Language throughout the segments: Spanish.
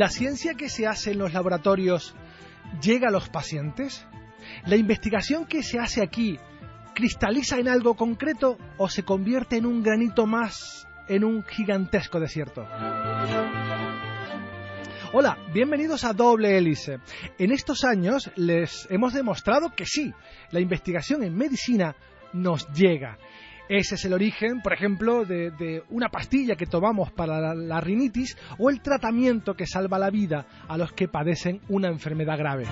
¿La ciencia que se hace en los laboratorios llega a los pacientes? ¿La investigación que se hace aquí cristaliza en algo concreto o se convierte en un granito más en un gigantesco desierto? Hola, bienvenidos a Doble Hélice. En estos años les hemos demostrado que sí, la investigación en medicina nos llega ese es el origen, por ejemplo, de, una pastilla que tomamos para la, rinitis o el tratamiento que salva la vida a los que padecen una enfermedad grave.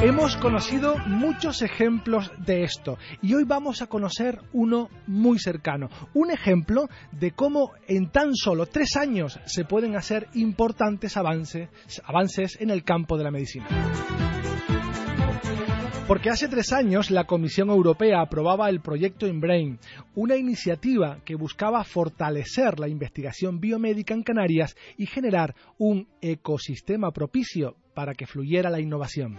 Hemos conocido muchos ejemplos de esto y hoy vamos a conocer uno muy cercano. Un ejemplo de cómo en tan solo tres años se pueden hacer importantes avances, avances en el campo de la medicina. Porque hace tres años la Comisión Europea aprobaba el proyecto InBrain, una iniciativa que buscaba fortalecer la investigación biomédica en Canarias y generar un ecosistema propicio para que fluyera la innovación.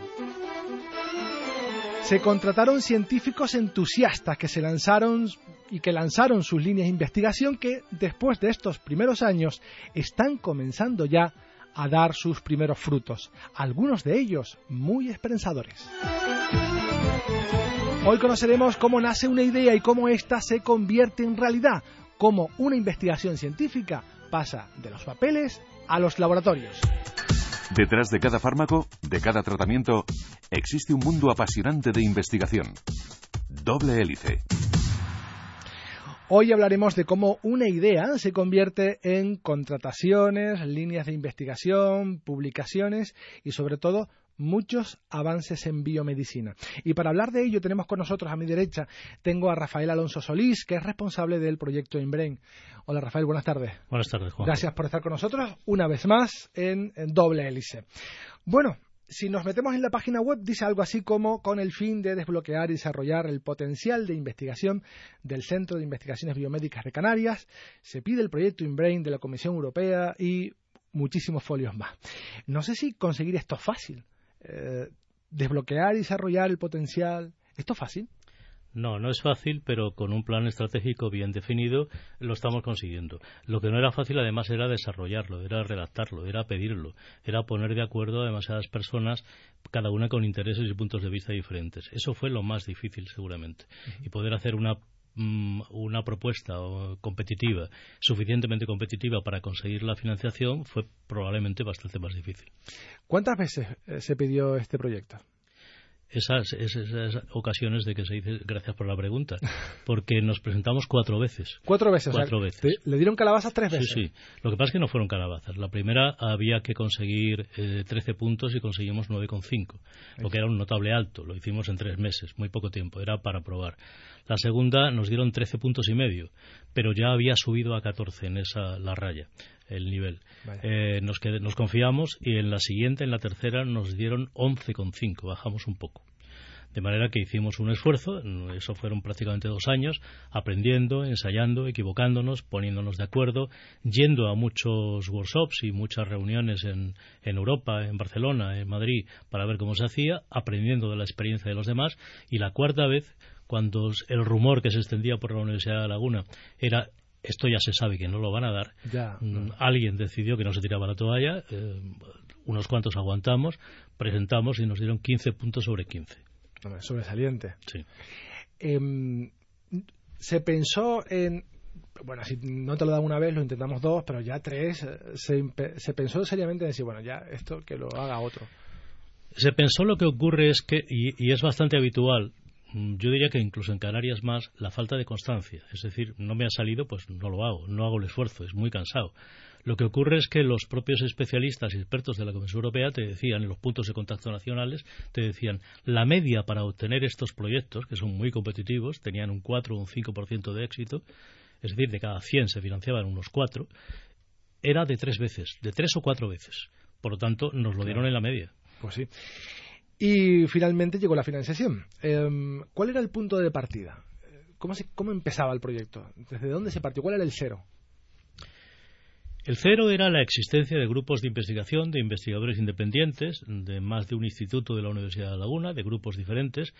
Se contrataron científicos entusiastas que se lanzaron y que lanzaron sus líneas de investigación que después de estos primeros años están comenzando ya a dar sus primeros frutos, algunos de ellos muy esperanzadores. Hoy conoceremos cómo nace una idea y cómo ésta se convierte en realidad, cómo una investigación científica pasa de los papeles a los laboratorios. Detrás de cada fármaco, de cada tratamiento, existe un mundo apasionante de investigación. Doble hélice. Hoy hablaremos de cómo una idea se convierte en contrataciones, líneas de investigación, publicaciones y sobre todo muchos avances en biomedicina. Y para hablar de ello tenemos con nosotros a mi derecha, tengo a Rafael Alonso Solís, que es responsable del proyecto InBrain. Hola Rafael, buenas tardes. Buenas tardes, Juan. Gracias por estar con nosotros una vez más en, Doble Hélice. Bueno, si nos metemos en la página web, dice algo así como con el fin de desbloquear y desarrollar el potencial de investigación del Centro de Investigaciones Biomédicas de Canarias, se pide el proyecto InBrain de la Comisión Europea y muchísimos folios más. No sé si conseguir esto es fácil. Eh, desbloquear y desarrollar el potencial. ¿Esto es fácil? No, no es fácil, pero con un plan estratégico bien definido lo estamos consiguiendo. Lo que no era fácil además era desarrollarlo, era redactarlo, era pedirlo, era poner de acuerdo a demasiadas personas, cada una con intereses y puntos de vista diferentes. Eso fue lo más difícil seguramente. Y poder hacer una Mm, una propuesta competitiva, suficientemente competitiva para conseguir la financiación, fue probablemente bastante más difícil. ¿Cuántas veces eh, se pidió este proyecto? Esas, esas, ocasiones de que se dice gracias por la pregunta, porque nos presentamos cuatro veces. Cuatro veces, cuatro veces. Le dieron calabazas tres veces. Sí, sí. Lo que pasa es que no fueron calabazas. La primera había que conseguir eh, 13 puntos y conseguimos 9,5, lo que era un notable alto. Lo hicimos en tres meses, muy poco tiempo, era para probar. La segunda nos dieron 13 puntos y medio, pero ya había subido a 14 en esa la raya el nivel. Eh, nos, nos confiamos y en la siguiente, en la tercera, nos dieron 11,5, bajamos un poco. De manera que hicimos un esfuerzo, eso fueron prácticamente dos años, aprendiendo, ensayando, equivocándonos, poniéndonos de acuerdo, yendo a muchos workshops y muchas reuniones en, en Europa, en Barcelona, en Madrid, para ver cómo se hacía, aprendiendo de la experiencia de los demás. Y la cuarta vez, cuando el rumor que se extendía por la Universidad de Laguna era esto ya se sabe que no lo van a dar. Mm, alguien decidió que no se tiraba la toalla, eh, unos cuantos aguantamos, presentamos y nos dieron 15 puntos sobre 15. Sobresaliente. Sí. Em, se pensó en. Bueno, si no te lo dan una vez, lo intentamos dos, pero ya tres. Eh, se, se pensó seriamente en decir, bueno, ya esto que lo haga otro. Se pensó lo que ocurre es que, y es bastante habitual, yo diría que incluso en Canarias más la falta de constancia. Es decir, no me ha salido, pues no lo hago, no hago el esfuerzo, es muy cansado. Lo que ocurre es que los propios especialistas y expertos de la Comisión Europea te decían, en los puntos de contacto nacionales, te decían, la media para obtener estos proyectos, que son muy competitivos, tenían un 4 o un 5% de éxito, es decir, de cada 100 se financiaban unos 4, era de tres veces, de tres o cuatro veces. Por lo tanto, nos lo dieron en la media. Pues sí. Y finalmente llegó la financiación. Em, ¿Cuál era el punto de partida? ¿Cómo, ¿Cómo empezaba el proyecto? ¿Desde dónde se partió? ¿Cuál era el cero? El cero era la existencia de grupos de investigación, de investigadores independientes, de más de un instituto de la Universidad de Laguna, de grupos diferentes,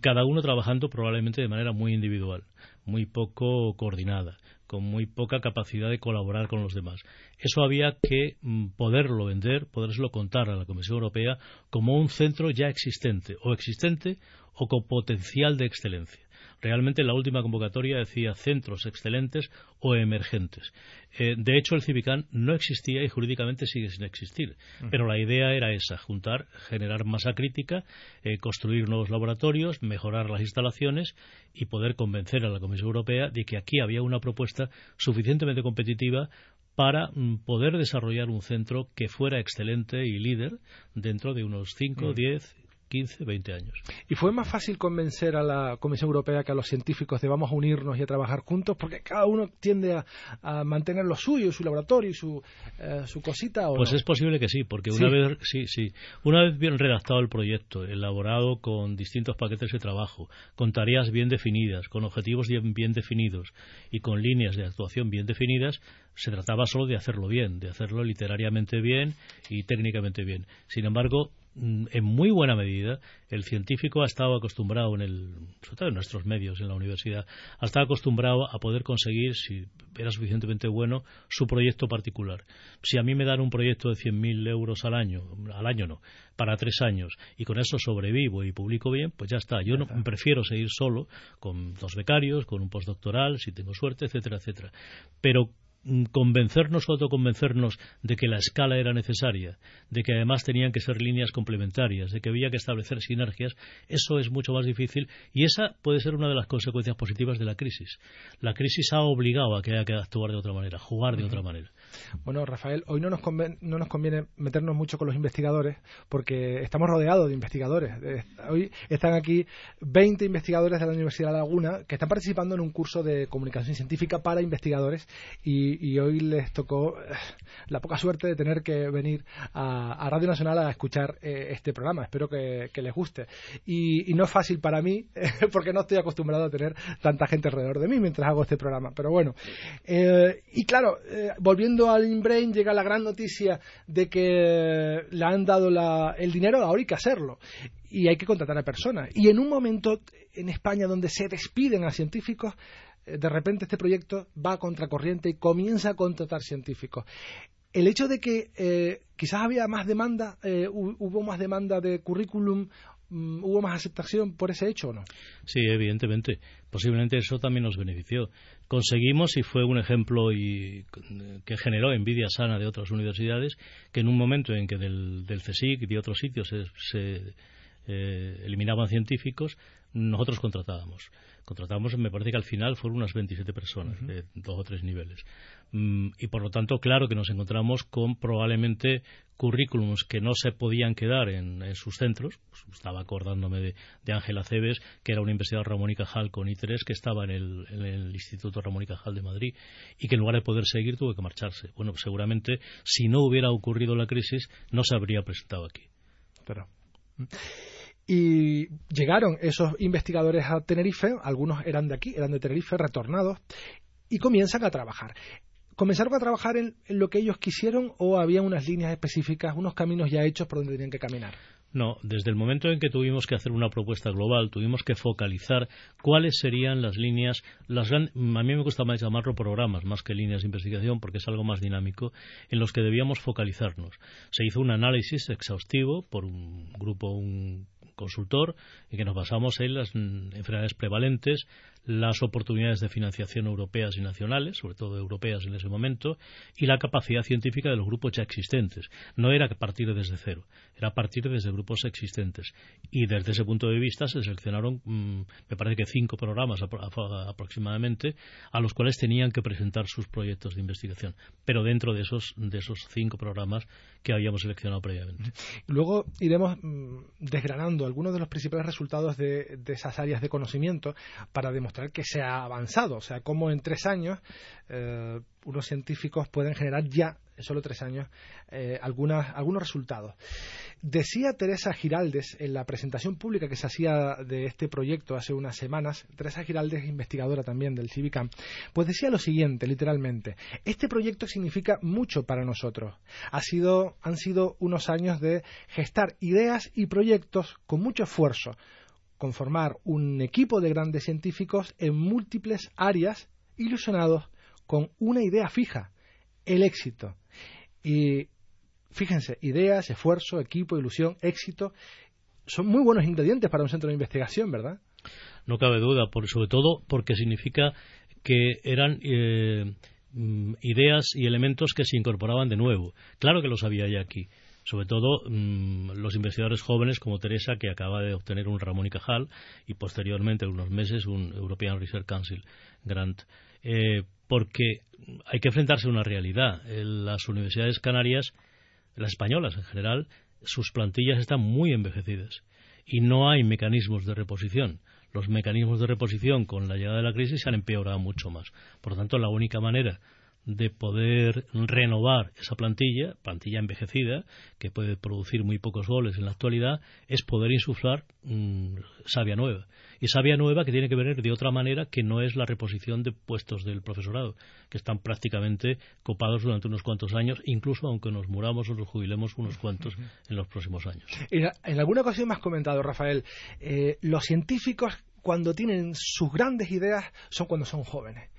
cada uno trabajando probablemente de manera muy individual, muy poco coordinada, con muy poca capacidad de colaborar con los demás. Eso había que mm, poderlo vender, podérselo contar a la Comisión Europea como un centro ya existente, o existente o con potencial de excelencia. Realmente la última convocatoria decía centros excelentes o emergentes. Eh, de hecho, el Civicán no existía y jurídicamente sigue sin existir. Pero la idea era esa, juntar, generar masa crítica, eh, construir nuevos laboratorios, mejorar las instalaciones y poder convencer a la Comisión Europea de que aquí había una propuesta suficientemente competitiva para mm, poder desarrollar un centro que fuera excelente y líder dentro de unos 5, 10 15, 20 años. ¿Y fue más fácil convencer a la Comisión Europea que a los científicos de vamos a unirnos y a trabajar juntos? Porque cada uno tiende a, mantener lo suyo, su laboratorio y su, eh, su cosita. ¿o pues es posible que sí, porque una vez sí, sí, una vez bien redactado el proyecto, elaborado con distintos paquetes de trabajo, con tareas bien definidas, con objetivos bien, bien definidos y con líneas de actuación bien definidas, se trataba solo de hacerlo bien, de hacerlo literariamente bien y técnicamente bien. Sin embargo, en muy buena medida el científico ha estado acostumbrado en el sobre todo en nuestros medios en la universidad ha estado acostumbrado a poder conseguir si era suficientemente bueno su proyecto particular. Si a mí me dan un proyecto de 100.000 euros al año al año no para tres años y con eso sobrevivo y publico bien pues ya está. Yo no prefiero seguir solo con dos becarios con un postdoctoral si tengo suerte etcétera etcétera. Pero Mm, convencernos o autoconvencernos de que la escala era necesaria, de que además tenían que ser líneas complementarias, de que había que establecer sinergias, eso es mucho más difícil y esa puede ser una de las consecuencias positivas de la crisis. La crisis ha obligado a que haya que actuar de otra manera, jugar de otra manera. Bueno, Rafael, hoy no nos, conviene, no nos conviene meternos mucho con los investigadores porque estamos rodeados de investigadores. Hoy están aquí 20 investigadores de la Universidad de Laguna que están participando en un curso de comunicación científica para investigadores y, hoy les tocó eh, la poca suerte de tener que venir a, Radio Nacional a escuchar eh, este programa. Espero que, les guste. Y, no es fácil para mí porque no estoy acostumbrado a tener tanta gente alrededor de mí mientras hago este programa. Pero bueno, eh, y claro, volviendo al InBrain llega la gran noticia de que le han dado el dinero, ahora hay que hacerlo. Y hay que contratar a personas. Y en un momento en España donde se despiden a científicos, eh, de repente este proyecto va a contracorriente y comienza a contratar científicos. El hecho de que eh, quizás había más demanda, eh, hubo más demanda de currículum ¿Hubo más aceptación por ese hecho o no? Sí, evidentemente. Posiblemente eso también nos benefició. Conseguimos, y fue un ejemplo y, que generó envidia sana de otras universidades, que en un momento en que del, del CSIC y de otros sitios se, eh, eliminaban científicos, nosotros contratábamos. Contratábamos, me parece que al final fueron unas 27 personas de dos o tres niveles. Mm, y por lo tanto, claro que nos encontramos con probablemente currículums que no se podían quedar en, sus centros. Pues, estaba acordándome de, Ángela Cebes, que era una investigadora Ramón y Cajal con I3, que estaba en el, Instituto Ramón y Cajal de Madrid y que en lugar de poder seguir tuvo que marcharse. Bueno, seguramente si no hubiera ocurrido la crisis no se habría presentado aquí. Pero. Y llegaron esos investigadores a Tenerife, algunos eran de aquí, eran de Tenerife, retornados, y comienzan a trabajar. ¿Comenzaron a trabajar en, lo que ellos quisieron o había unas líneas específicas, unos caminos ya hechos por donde tenían que caminar? No, desde el momento en que tuvimos que hacer una propuesta global, tuvimos que focalizar cuáles serían las líneas, las a mí me gusta más llamarlo programas más que líneas de investigación porque es algo más dinámico, en los que debíamos focalizarnos. Se hizo un análisis exhaustivo por un grupo, un consultor en que nos basamos en las enfermedades prevalentes, las oportunidades de financiación europeas y nacionales, sobre todo europeas en ese momento, y la capacidad científica de los grupos ya existentes. No era partir desde cero, era partir desde grupos existentes. Y desde ese punto de vista se seleccionaron, mm, me parece que cinco programas aproximadamente, a los cuales tenían que presentar sus proyectos de investigación, pero dentro de esos, de esos cinco programas que habíamos seleccionado previamente. Luego iremos mm, desgranando algunos de los principales resultados de, de esas áreas de conocimiento para demostrar demostrar que se ha avanzado, o sea, cómo en tres años eh, unos científicos pueden generar ya en solo tres años eh, algunos resultados. Decía Teresa Giraldes en la presentación pública que se hacía de este proyecto hace unas semanas, Teresa Giraldes, investigadora también del Civicam, pues decía lo siguiente, literalmente, este proyecto significa mucho para nosotros. Ha sido, han sido unos años de gestar ideas y proyectos con mucho esfuerzo, conformar un equipo de grandes científicos en múltiples áreas ilusionados con una idea fija, el éxito. Y fíjense, ideas, esfuerzo, equipo, ilusión, éxito, son muy buenos ingredientes para un centro de investigación, ¿verdad? No cabe duda, por, sobre todo porque significa que eran eh, mm, ideas y elementos que se incorporaban de nuevo. Claro que los había ya aquí. Sobre todo mm, los investigadores jóvenes como Teresa, que acaba de obtener un Ramón y Cajal y posteriormente, en unos meses, un European Research Council Grant. Eh, porque hay que enfrentarse a una realidad. las universidades canarias, las españolas en general, sus plantillas están muy envejecidas y no hay mecanismos de reposición. Los mecanismos de reposición con la llegada de la crisis se han empeorado mucho más. Por lo tanto, la única manera de poder renovar esa plantilla, plantilla envejecida, que puede producir muy pocos goles en la actualidad, es poder insuflar mm, savia nueva. Y savia nueva que tiene que venir de otra manera que no es la reposición de puestos del profesorado, que están prácticamente copados durante unos cuantos años, incluso aunque nos muramos o nos jubilemos unos cuantos en los próximos años. En, alguna ocasión me has comentado, Rafael, eh, los científicos cuando tienen sus grandes ideas son cuando son jóvenes.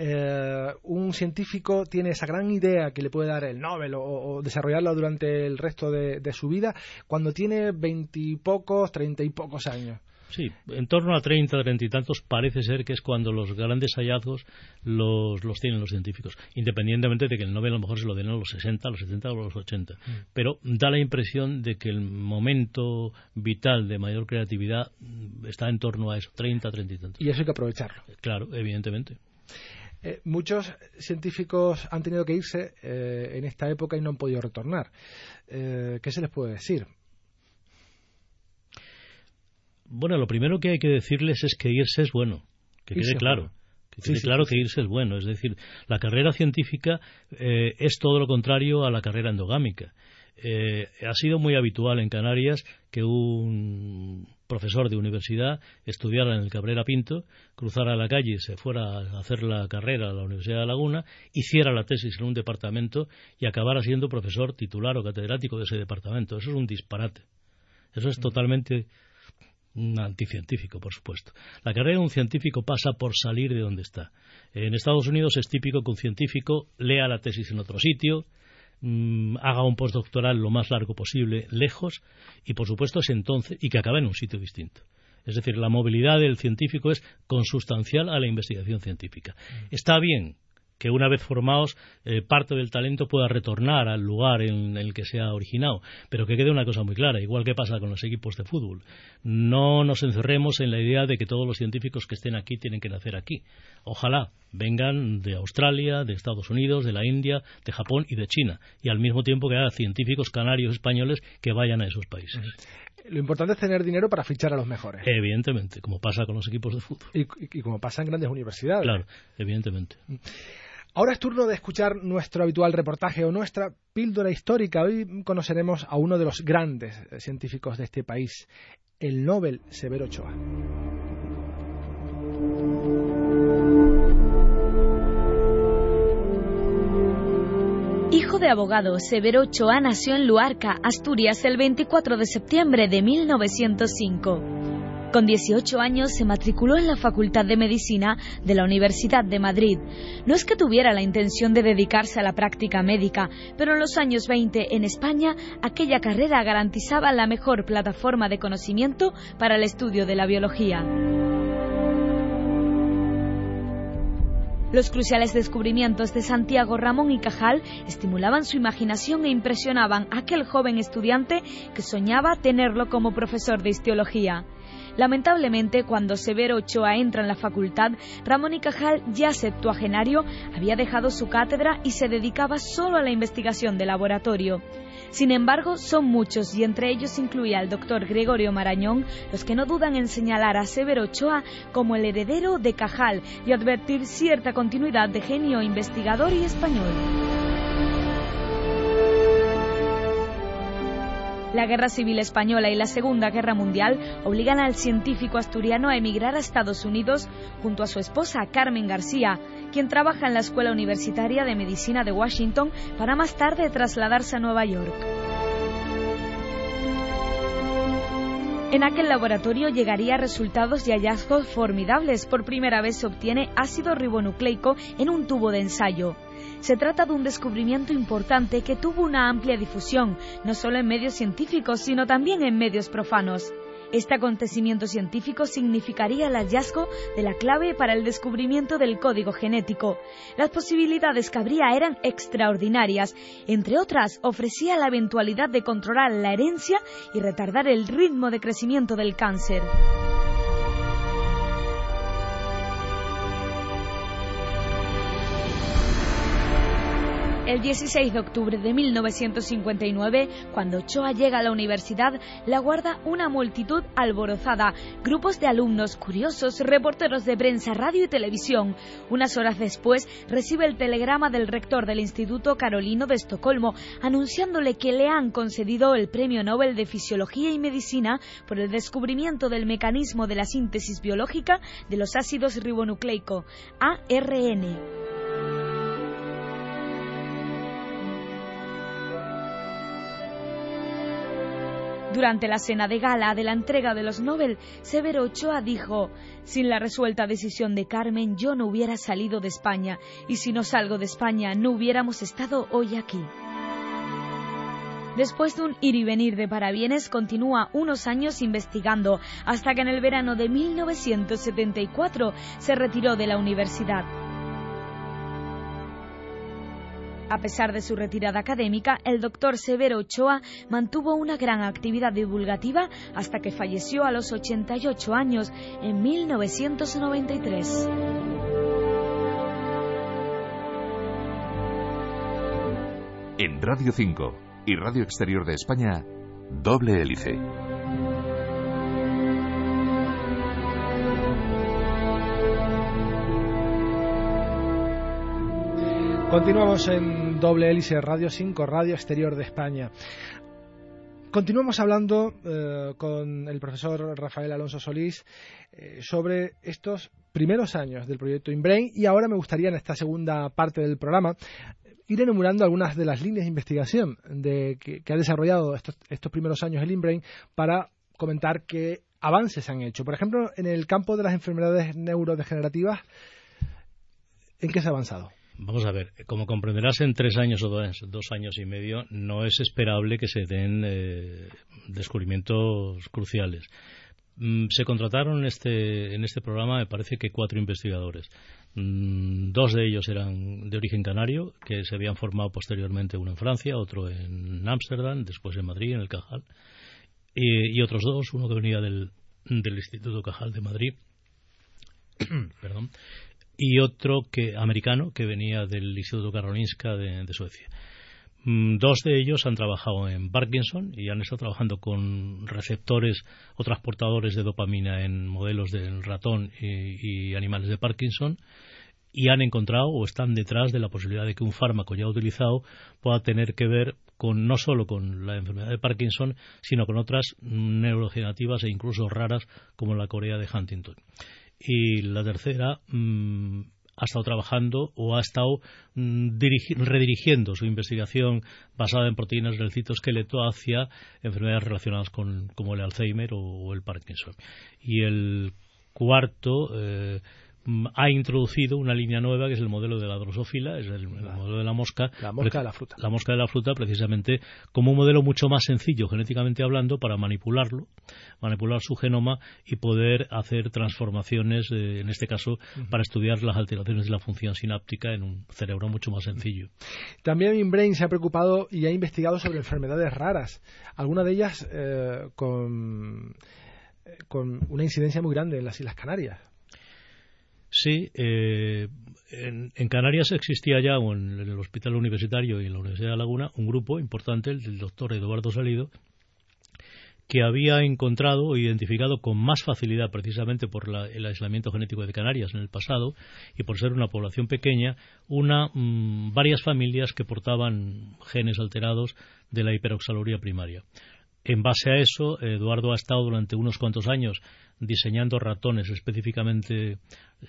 Eh, un científico tiene esa gran idea que le puede dar el Nobel o, desarrollarla durante el resto de, su vida cuando tiene veintipocos, treinta y pocos años. Sí, en torno a treinta, treinta y tantos parece ser que es cuando los grandes hallazgos los, tienen los científicos, independientemente de que el Nobel a lo mejor se lo den a los 60, a los 70 o a los 80. Mm. Pero da la impresión de que el momento vital de mayor creatividad está en torno a eso, treinta, treinta y tantos. Y eso hay que aprovecharlo. Claro, evidentemente. Eh, muchos científicos han tenido que irse eh, en esta época y no han podido retornar. Eh, ¿Qué se les puede decir? Bueno, lo primero que hay que decirles es que irse es bueno, que quede claro. Que quede claro que irse es bueno. Es decir, la carrera científica es todo lo contrario a la carrera endogámica. ha sido muy habitual en Canarias que un profesor de universidad, estudiara en el Cabrera Pinto, cruzara la calle, se fuera a hacer la carrera a la Universidad de Laguna, hiciera la tesis en un departamento y acabara siendo profesor titular o catedrático de ese departamento. Eso es un disparate. Eso es totalmente anticientífico, por supuesto. La carrera de un científico pasa por salir de donde está. En Estados Unidos es típico que un científico lea la tesis en otro sitio, Mm, haga un postdoctoral lo más largo posible, lejos, y por supuesto es entonces, y que acabe en un sitio distinto. Es decir, la movilidad del científico es consustancial a la investigación científica. Mm. Está bien que una vez formados eh, parte del talento pueda retornar al lugar en el que se ha originado. Pero que quede una cosa muy clara, igual que pasa con los equipos de fútbol. No nos encerremos en la idea de que todos los científicos que estén aquí tienen que nacer aquí. Ojalá vengan de Australia, de Estados Unidos, de la India, de Japón y de China. Y al mismo tiempo que haya científicos canarios españoles que vayan a esos países. Lo importante es tener dinero para fichar a los mejores. Evidentemente, como pasa con los equipos de fútbol. Y, y como pasa en grandes universidades. Claro, evidentemente. Ahora es turno de escuchar nuestro habitual reportaje o nuestra píldora histórica. Hoy conoceremos a uno de los grandes eh, científicos de este país, el Nobel Severo Ochoa. Hijo de abogado, Severo Ochoa nació en Luarca, Asturias, el 24 de septiembre de 1905. Con 18 años se matriculó en la Facultad de Medicina de la Universidad de Madrid. No es que tuviera la intención de dedicarse a la práctica médica, pero en los años 20 en España aquella carrera garantizaba la mejor plataforma de conocimiento para el estudio de la biología. Los cruciales descubrimientos de Santiago Ramón y Cajal estimulaban su imaginación e impresionaban a aquel joven estudiante que soñaba tenerlo como profesor de histología. Lamentablemente, cuando Severo Ochoa entra en la facultad, Ramón y Cajal, ya septuagenario, había dejado su cátedra y se dedicaba solo a la investigación de laboratorio. Sin embargo, son muchos, y entre ellos incluía al doctor Gregorio Marañón, los que no dudan en señalar a Severo Ochoa como el heredero de Cajal y advertir cierta continuidad de genio investigador y español. La Guerra Civil Española y la Segunda Guerra Mundial obligan al científico asturiano a emigrar a Estados Unidos junto a su esposa Carmen García, quien trabaja en la Escuela Universitaria de Medicina de Washington para más tarde trasladarse a Nueva York. En aquel laboratorio llegaría resultados y hallazgos formidables. Por primera vez se obtiene ácido ribonucleico en un tubo de ensayo. Se trata de un descubrimiento importante que tuvo una amplia difusión, no solo en medios científicos, sino también en medios profanos. Este acontecimiento científico significaría el hallazgo de la clave para el descubrimiento del código genético. Las posibilidades que habría eran extraordinarias. Entre otras, ofrecía la eventualidad de controlar la herencia y retardar el ritmo de crecimiento del cáncer. El 16 de octubre de 1959, cuando Ochoa llega a la universidad, la guarda una multitud alborozada, grupos de alumnos curiosos, reporteros de prensa, radio y televisión. Unas horas después, recibe el telegrama del rector del Instituto Carolino de Estocolmo, anunciándole que le han concedido el Premio Nobel de Fisiología y Medicina por el descubrimiento del mecanismo de la síntesis biológica de los ácidos ribonucleico, ARN. Durante la cena de gala de la entrega de los Nobel, Severo Ochoa dijo, sin la resuelta decisión de Carmen yo no hubiera salido de España y si no salgo de España no hubiéramos estado hoy aquí. Después de un ir y venir de parabienes, continúa unos años investigando, hasta que en el verano de 1974 se retiró de la universidad. A pesar de su retirada académica, el doctor Severo Ochoa mantuvo una gran actividad divulgativa hasta que falleció a los 88 años en 1993. En Radio 5 y Radio Exterior de España, doble hélice. Continuamos en doble hélice Radio 5, Radio Exterior de España. Continuamos hablando eh, con el profesor Rafael Alonso Solís eh, sobre estos primeros años del proyecto InBrain y ahora me gustaría en esta segunda parte del programa ir enumerando algunas de las líneas de investigación de, que, ha desarrollado estos, estos primeros años el InBrain para comentar qué avances han hecho. Por ejemplo, en el campo de las enfermedades neurodegenerativas, ¿en qué se ha avanzado? Vamos a ver, como comprenderás, en tres años o dos, años y medio no es esperable que se den eh, descubrimientos cruciales. Mm, se contrataron en este, en este programa, me parece que cuatro investigadores. Mm, dos de ellos eran de origen canario, que se habían formado posteriormente, uno en Francia, otro en Ámsterdam, después en Madrid, en el Cajal, y, otros dos, uno que venía del, del Instituto Cajal de Madrid, perdón, y otro que americano que venía del Instituto Karolinska de, Suecia. Mm, dos de ellos han trabajado en Parkinson y han estado trabajando con receptores o transportadores de dopamina en modelos del ratón y, animales de Parkinson y han encontrado o están detrás de la posibilidad de que un fármaco ya utilizado pueda tener que ver con no solo con la enfermedad de Parkinson, sino con otras neurodegenerativas e incluso raras como la Corea de Huntington y la tercera mm, ha estado trabajando o ha estado mm, redirigiendo su investigación basada en proteínas del citoesqueleto hacia enfermedades relacionadas con como el Alzheimer o, el Parkinson. Y el cuarto eh, ha introducido una línea nueva que es el modelo de la drosófila, es el, modelo de la mosca. La mosca de la fruta. La mosca de la fruta, precisamente como un modelo mucho más sencillo genéticamente hablando para manipularlo, manipular su genoma y poder hacer transformaciones, eh, en este caso, para estudiar las alteraciones de la función sináptica en un cerebro mucho más sencillo. También InBrain se ha preocupado y ha investigado sobre enfermedades raras, algunas de ellas eh, con con una incidencia muy grande en las Islas Canarias. Sí, eh, en, Canarias existía ya, en el Hospital Universitario y en la Universidad de Laguna, un grupo importante, el del doctor Eduardo Salido, que había encontrado o identificado con más facilidad, precisamente por el aislamiento genético de Canarias en el pasado y por ser una población pequeña, una, mm, varias familias que portaban genes alterados de la hiperoxaluria primaria. En base a eso, Eduardo ha estado durante unos cuantos años diseñando ratones específicamente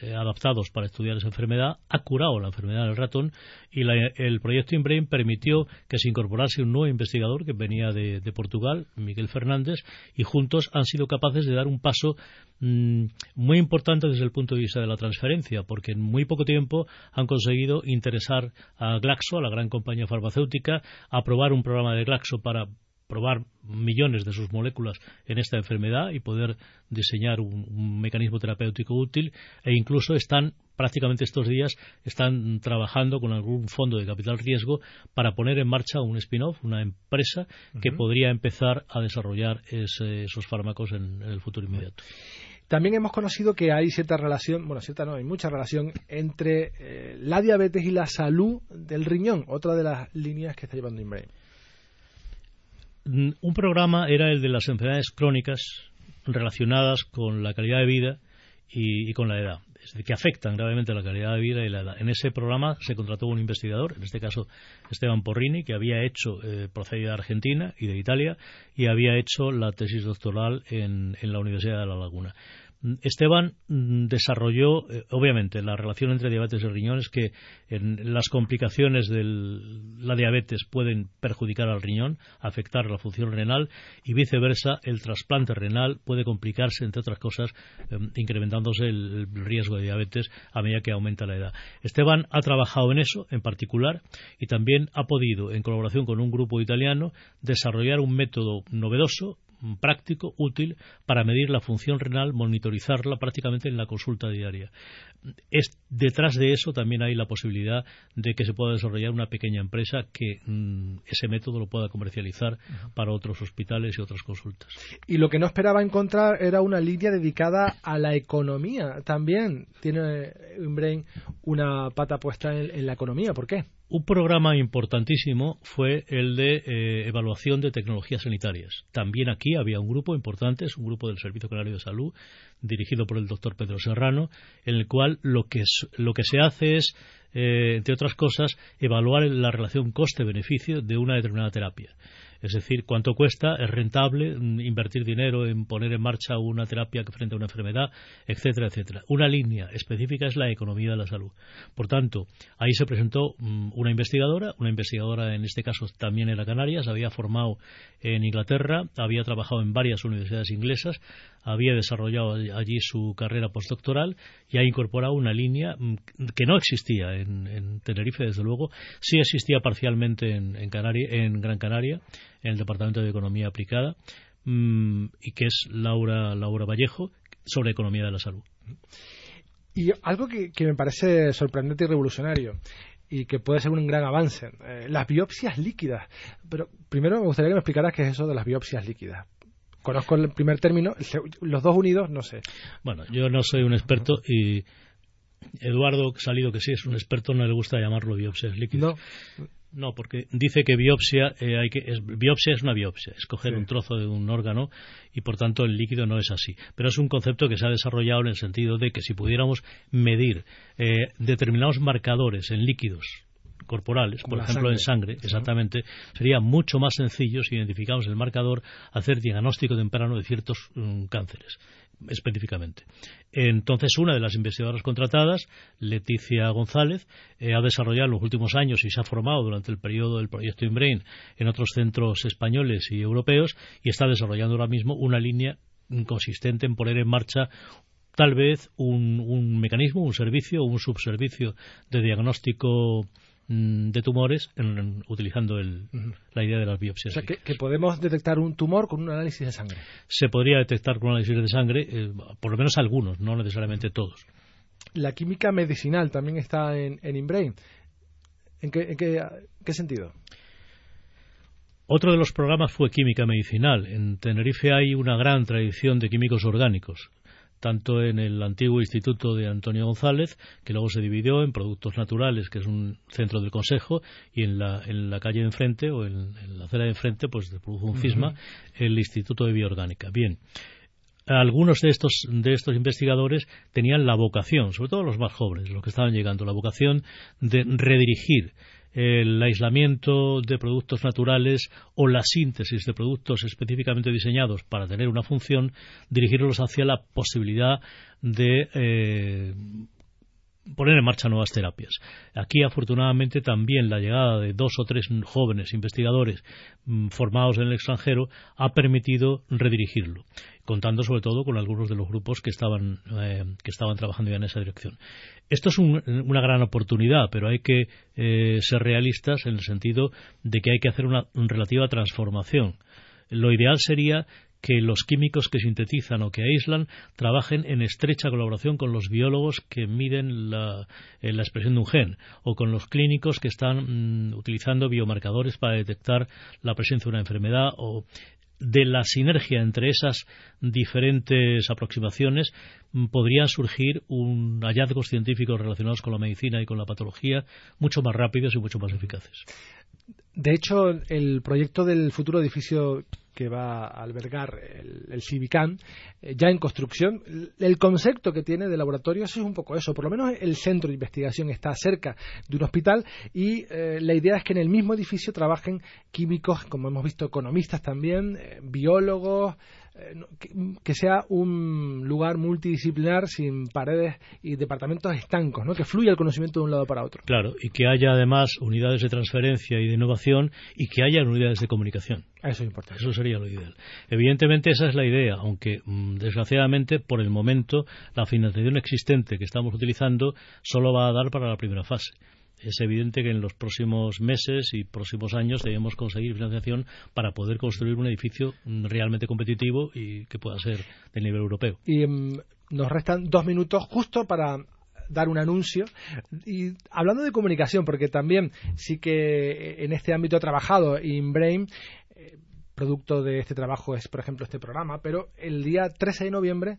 eh, adaptados para estudiar esa enfermedad, ha curado la enfermedad del ratón y el proyecto InBrain permitió que se incorporase un nuevo investigador que venía de, Portugal, Miguel Fernández, y juntos han sido capaces de dar un paso mm, muy importante desde el punto de vista de la transferencia, porque en muy poco tiempo han conseguido interesar a Glaxo, a la gran compañía farmacéutica, aprobar un programa de Glaxo para probar millones de sus moléculas en esta enfermedad y poder diseñar un, mecanismo terapéutico útil e incluso están prácticamente estos días están trabajando con algún fondo de capital riesgo para poner en marcha un spin-off, una empresa que podría empezar a desarrollar esos fármacos en, el futuro inmediato. También hemos conocido que hay cierta relación, bueno, cierta no, hay mucha relación entre eh, la diabetes y la salud del riñón, otra de las líneas que está llevando InBrain. Mm, un programa era el de las enfermedades crónicas relacionadas con la calidad de vida y, con la edad, que afectan gravemente la calidad de vida y la edad. En ese programa se contrató un investigador, en este caso Esteban Porrini, que había hecho, eh, de Argentina y de Italia, y había hecho la tesis doctoral en la Universidad de La Laguna. Esteban mm, desarrolló, eh, obviamente, la relación entre diabetes y riñones, que en las complicaciones de la diabetes pueden perjudicar al riñón, afectar la función renal y viceversa, el trasplante renal puede complicarse, entre otras cosas, em, incrementándose el, riesgo de diabetes a medida que aumenta la edad. Esteban ha trabajado en eso en particular y también ha podido, en colaboración con un grupo italiano, desarrollar un método novedoso práctico, útil, para medir la función renal, monitorizarla prácticamente en la consulta diaria. Es, detrás de eso también hay la posibilidad de que se pueda desarrollar una pequeña empresa que mm, ese método lo pueda comercializar para otros hospitales y otras consultas. Y lo que no esperaba encontrar era una línea dedicada a la economía. También tiene Brain una pata puesta en la economía. ¿Por qué? Un programa importantísimo fue el de eh, evaluación de tecnologías sanitarias. También aquí había un grupo importante, es un grupo del Servicio Canario de Salud, dirigido por el doctor Pedro Serrano, en el cual lo que, lo que se hace es, eh, entre otras cosas, evaluar la relación coste-beneficio de una determinada terapia. Es decir, cuánto cuesta, es rentable mm, invertir dinero en poner en marcha una terapia frente a una enfermedad, etcétera, etcétera. Una línea específica es la economía de la salud. Por tanto, ahí se presentó mm, una investigadora, una investigadora en este caso también era Canarias, había formado en Inglaterra, había trabajado en varias universidades inglesas, había desarrollado allí su carrera postdoctoral y ha incorporado una línea mm, que no existía en, Tenerife, desde luego, sí existía parcialmente en, en Gran Canaria, en el Departamento de Economía Aplicada, mm, y que es Laura, Laura Vallejo, sobre economía de la salud. Y algo que, me parece sorprendente y revolucionario y que puede ser un gran avance, eh, las biopsias líquidas. Pero primero me gustaría que me explicaras qué es eso de las biopsias líquidas. Conozco el primer término, los dos unidos, no sé. Bueno, yo no soy un experto y Eduardo Salido, que sí es un experto, no le gusta llamarlo biopsias líquidas. No. No, porque dice que biopsia, eh, hay que, es, biopsia es una biopsia, es coger un trozo de un órgano y por tanto el líquido no es así. Pero es un concepto que se ha desarrollado en el sentido de que si pudiéramos medir eh, determinados marcadores en líquidos corporales, por ejemplo en sangre, exactamente, sería mucho más sencillo si identificamos el marcador hacer diagnóstico temprano de ciertos mm, cánceres específicamente. Entonces, una de las investigadoras contratadas, Leticia González, eh, ha desarrollado en los últimos años y se ha formado durante el periodo del proyecto InBrain en otros centros españoles y europeos y está desarrollando ahora mismo una línea consistente en poner en marcha tal vez un, mecanismo, un servicio o un subservicio de diagnóstico de tumores utilizando la idea de las biopsias. O sea, que, podemos detectar un tumor con un análisis de sangre. Se podría detectar con un análisis de sangre, eh, por lo menos algunos, no necesariamente todos. La química medicinal también está en, en InBrain. ¿En qué, qué, sentido? Otro de los programas fue química medicinal. En Tenerife hay una gran tradición de químicos orgánicos tanto en el antiguo instituto de Antonio González, que luego se dividió en Productos Naturales, que es un centro del Consejo, y en la, en la calle de enfrente, o en, la acera de enfrente, pues se produjo un cisma, el Instituto de Bioorgánica. Bien. Algunos de estos, de estos investigadores tenían la vocación, sobre todo los más jóvenes, los que estaban llegando, la vocación de redirigir el aislamiento de productos naturales o la síntesis de productos específicamente diseñados para tener una función, dirigirlos hacia la posibilidad de eh, poner en marcha nuevas terapias. Aquí, afortunadamente, también la llegada de dos o tres jóvenes investigadores mm, formados en el extranjero ha permitido redirigirlo, contando sobre todo con algunos de los grupos que estaban, eh, que estaban trabajando ya en esa dirección. Esto es una gran oportunidad, pero hay que eh, ser realistas en el sentido de que hay que hacer una relativa transformación. Lo ideal sería que los químicos que sintetizan o que aíslan trabajen en estrecha colaboración con los biólogos que miden la, eh, expresión de un gen o con los clínicos que están mm, utilizando biomarcadores para detectar la presencia de una enfermedad o de la sinergia entre esas diferentes aproximaciones mm, podrían surgir un hallazgos científicos relacionados con la medicina y con la patología mucho más rápidos y mucho más eficaces. De hecho, el proyecto del futuro edificio que va a albergar el, el eh, ya en construcción. El concepto que tiene de laboratorio es un poco eso. Por lo menos el centro de investigación está cerca de un hospital y eh, la idea es que en el mismo edificio trabajen químicos, como hemos visto, economistas también, eh, biólogos, que, sea un lugar multidisciplinar sin paredes y departamentos estancos, ¿no? que fluya el conocimiento de un lado para otro. Claro, y que haya además unidades de transferencia y de innovación y que haya unidades de comunicación. Eso es importante. Eso sería lo ideal. Evidentemente esa es la idea, aunque mm, desgraciadamente por el momento la financiación existente que estamos utilizando solo va a dar para la primera fase es evidente que en los próximos meses y próximos años debemos conseguir financiación para poder construir un edificio realmente competitivo y que pueda ser de nivel europeo. Y mm, nos restan dos minutos justo para dar un anuncio. Y hablando de comunicación, porque también sí que en este ámbito ha trabajado InBrain, eh, producto de este trabajo es, por ejemplo, este programa, pero el día 13 de noviembre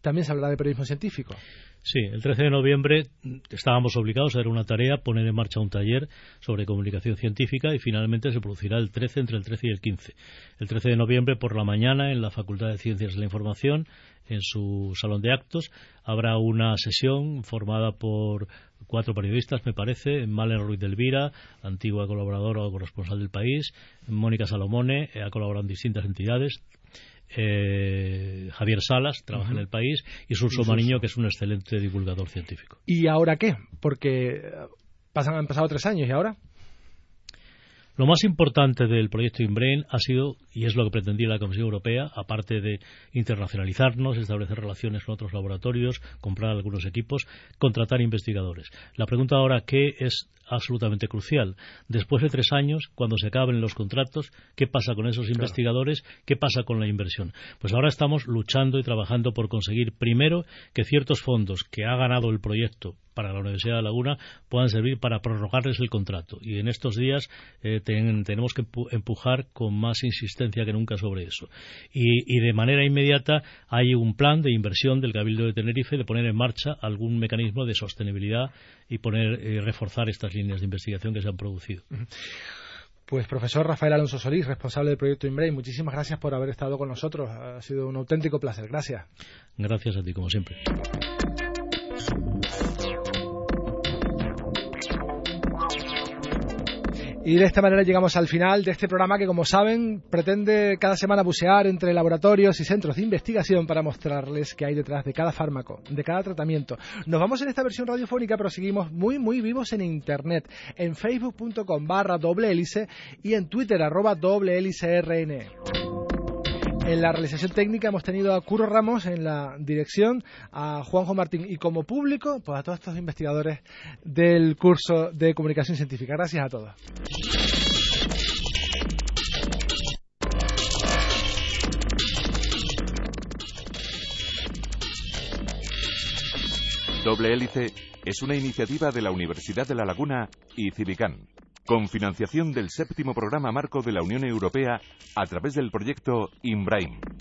también se hablará de periodismo científico. Sí, el 13 de noviembre estábamos obligados a hacer una tarea, poner en marcha un taller sobre comunicación científica y finalmente se producirá el 13 entre el 13 y el 15. El 13 de noviembre por la mañana en la Facultad de Ciencias de la Información, en su salón de actos, habrá una sesión formada por cuatro periodistas, me parece, Malen Ruiz del Vira, antigua colaboradora o corresponsal del país, Mónica Salomone, ha colaborado en distintas entidades, eh, Javier Salas, trabaja en el país, y Surso Mariño, que es un excelente divulgador científico. ¿Y ahora qué? Porque eh, pasan, han pasado tres años y ahora. Lo más importante del proyecto InBrain ha sido, y es lo que pretendía la Comisión Europea, aparte de internacionalizarnos, establecer relaciones con otros laboratorios, comprar algunos equipos, contratar investigadores. La pregunta ahora, ¿qué es absolutamente crucial. Después de tres años, cuando se acaben los contratos, ¿qué pasa con esos investigadores? ¿Qué pasa con la inversión? Pues ahora estamos luchando y trabajando por conseguir, primero, que ciertos fondos que ha ganado el proyecto para la Universidad de Laguna puedan servir para prorrogarles el contrato. Y en estos días eh, tenemos que empujar con más insistencia que nunca sobre eso. Y, y, de manera inmediata hay un plan de inversión del Cabildo de Tenerife de poner en marcha algún mecanismo de sostenibilidad y poner y reforzar estas líneas de investigación que se han producido. Pues profesor Rafael Alonso Solís, responsable del proyecto InBrain, muchísimas gracias por haber estado con nosotros. Ha sido un auténtico placer. Gracias. Gracias a ti, como siempre. Y de esta manera llegamos al final de este programa que, como saben, pretende cada semana bucear entre laboratorios y centros de investigación para mostrarles qué hay detrás de cada fármaco, de cada tratamiento. Nos vamos en esta versión radiofónica, pero seguimos muy, muy vivos en Internet, en facebook.com barra doble hélice y en Twitter arroba doble hélice RN. En la realización técnica hemos tenido a Curo Ramos en la dirección, a Juanjo Martín y como público, pues a todos estos investigadores del curso de comunicación científica. Gracias a todos. Doble Hélice es una iniciativa de la Universidad de La Laguna y Civicán con financiación del séptimo programa marco de la Unión Europea a través del proyecto IMBRAIM.